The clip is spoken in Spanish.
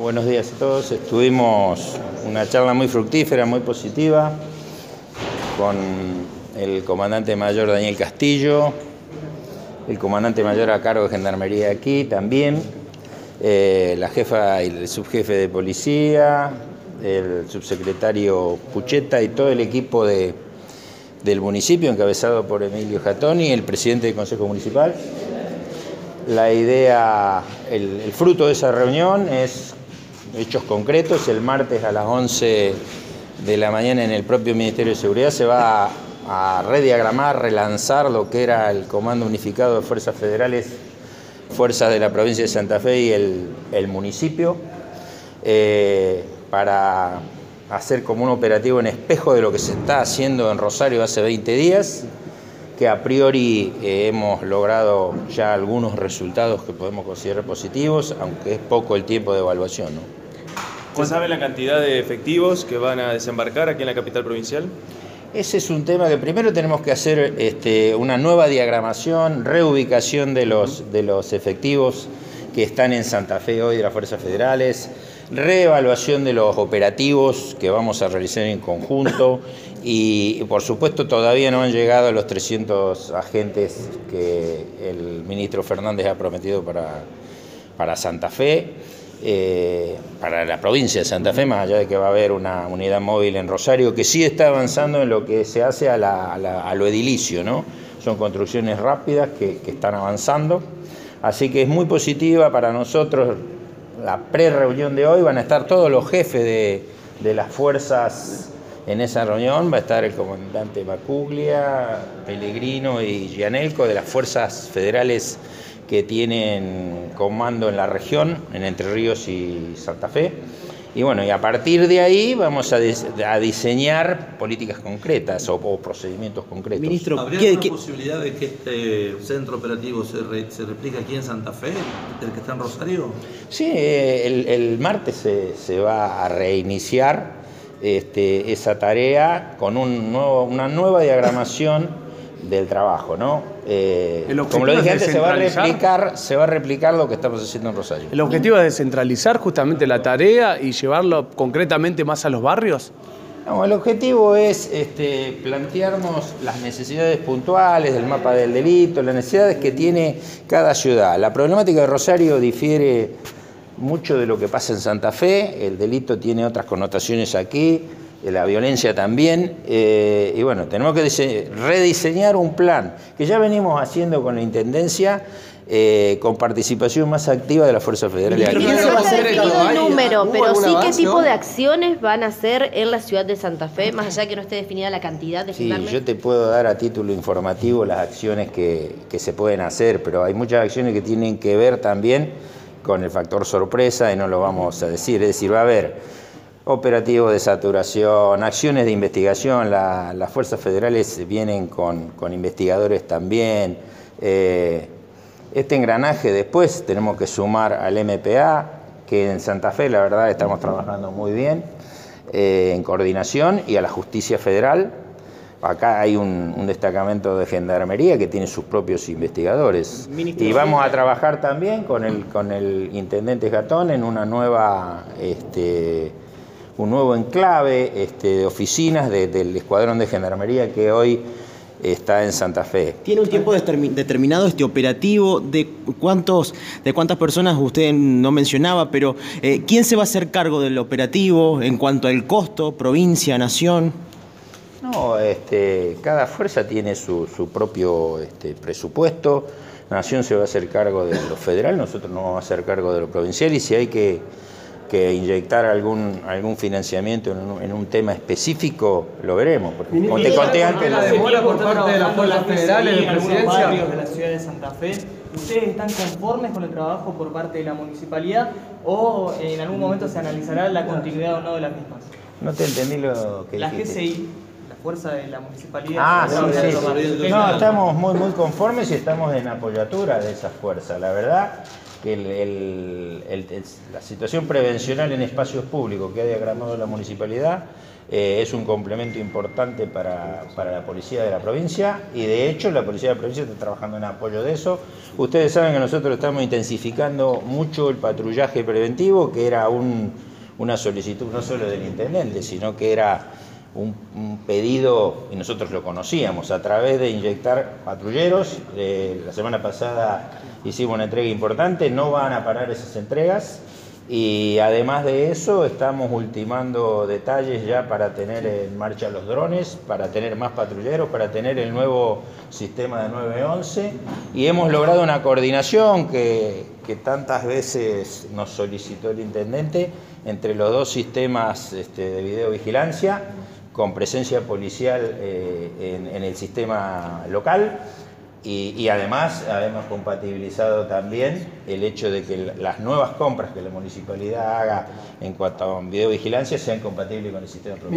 buenos días a todos. Estuvimos una charla muy fructífera, muy positiva, con el comandante mayor Daniel Castillo, el comandante mayor a cargo de Gendarmería aquí también, eh, la jefa y el subjefe de policía, el subsecretario Pucheta y todo el equipo de, del municipio, encabezado por Emilio Jatoni, el presidente del Consejo Municipal. La idea, el, fruto de esa reunión es hechos concretos. El martes a las 11 de la mañana en el propio Ministerio de Seguridad se va a, rediagramar, relanzar lo que era el Comando Unificado de Fuerzas Federales, Fuerzas de la provincia de Santa Fe y el, el municipio, eh, para hacer como un operativo en espejo de lo que se está haciendo en Rosario hace 20 días que a priori eh, hemos logrado ya algunos resultados que podemos considerar positivos, aunque es poco el tiempo de evaluación. ¿no? ¿Se sabe la cantidad de efectivos que van a desembarcar aquí en la capital provincial? Ese es un tema que primero tenemos que hacer este, una nueva diagramación, reubicación de los, de los efectivos que están en Santa Fe hoy de las Fuerzas Federales, reevaluación de los operativos que vamos a realizar en conjunto y por supuesto todavía no han llegado los 300 agentes que el ministro Fernández ha prometido para, para Santa Fe, eh, para la provincia de Santa Fe, más allá de que va a haber una unidad móvil en Rosario, que sí está avanzando en lo que se hace a, lo edilicio, ¿no? Son construcciones rápidas que, que están avanzando, así que es muy positiva para nosotros la pre-reunión de hoy, van a estar todos los jefes de, de las fuerzas en esa reunión va a estar el comandante Macuglia, Pellegrino y Gianelco de las fuerzas federales que tienen comando en la región, en Entre Ríos y Santa Fe. Y bueno, y a partir de ahí vamos a, a diseñar políticas concretas o, o, procedimientos concretos. Ministro, ¿habría ¿qué, alguna qué? posibilidad de que este centro operativo se, re, se, replique aquí en Santa Fe, el que está en Rosario? Sí, el, el martes se, se va a reiniciar este, esa tarea con un nuevo, una nueva diagramación del trabajo, ¿no? Eh, como lo dije antes, se va, a replicar, se va a replicar lo que estamos haciendo en Rosario. ¿El objetivo es descentralizar justamente la tarea y llevarlo concretamente más a los barrios? No, el objetivo es este, plantearnos las necesidades puntuales del mapa del delito, las necesidades que tiene cada ciudad. La problemática de Rosario difiere mucho de lo que pasa en Santa Fe, el delito tiene otras connotaciones aquí, la violencia también, eh, y bueno, tenemos que rediseñar un plan que ya venimos haciendo con la Intendencia, eh, con participación más activa de la Fuerza Federal. No se va a hacer el número, pero sí qué tipo de acciones van a hacer en la ciudad de Santa Fe, más allá de que no esté definida la cantidad de Sí, yo te puedo dar a título informativo las acciones que, que se pueden hacer, pero hay muchas acciones que tienen que ver también con el factor sorpresa y no lo vamos a decir. Es decir, va a haber operativos de saturación, acciones de investigación, la, las fuerzas federales vienen con, con investigadores también. Eh, este engranaje después tenemos que sumar al MPA, que en Santa Fe la verdad estamos trabajando muy bien eh, en coordinación, y a la justicia federal, Acá hay un, un, destacamento de gendarmería que tiene sus propios investigadores. Y vamos a trabajar también con el, con el intendente Gatón en una nueva, este, un nuevo enclave este, de oficinas de, del escuadrón de gendarmería que hoy está en Santa Fe. ¿Tiene un tiempo determinado este operativo? ¿De, cuántos, de cuántas personas usted no mencionaba? Pero eh, ¿quién se va a hacer cargo del operativo en cuanto al costo, provincia, nación? No, este, cada fuerza tiene su, su propio este, presupuesto. La Nación se va a hacer cargo de lo federal, nosotros nos vamos a hacer cargo de lo provincial y si hay que, que inyectar algún, algún financiamiento en un, en un, tema específico, lo veremos. Porque, como te conté antes... La demora por parte de las fuerzas federales de presidencia. barrios de la ciudad de Santa Fe. ¿Ustedes están conformes con el trabajo por parte de la municipalidad o en algún momento se analizará la continuidad o no de las mismas? No te entendí lo que La dijiste. GCI fuerza de la municipalidad. Ah, sí, sí, sí. No, estamos muy, muy conformes y estamos en apoyatura de esa fuerza. La verdad, que el- el- el- el- la situación prevencional en espacios públicos que ha diagramado la municipalidad eh, es un complemento importante para, para la policía de la provincia y de hecho la policía de la provincia está trabajando en apoyo de eso. Ustedes saben que nosotros estamos intensificando mucho el patrullaje preventivo, que era un- una solicitud no solo del intendente, sino que era un, un pedido, y nosotros lo conocíamos, a través de inyectar patrulleros. Eh, la semana pasada hicimos una entrega importante, no van a parar esas entregas. Y además de eso, estamos ultimando detalles ya para tener en marcha los drones, para tener más patrulleros, para tener el nuevo sistema de 911. Y hemos logrado una coordinación que, que tantas veces nos solicitó el intendente entre los dos sistemas este, de videovigilancia, con presencia policial eh, en, el sistema local. Y, y además hemos compatibilizado también el hecho de que la- las nuevas compras que la municipalidad haga en cuanto a videovigilancia sean compatibles con el sistema provincial.